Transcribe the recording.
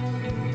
Bye.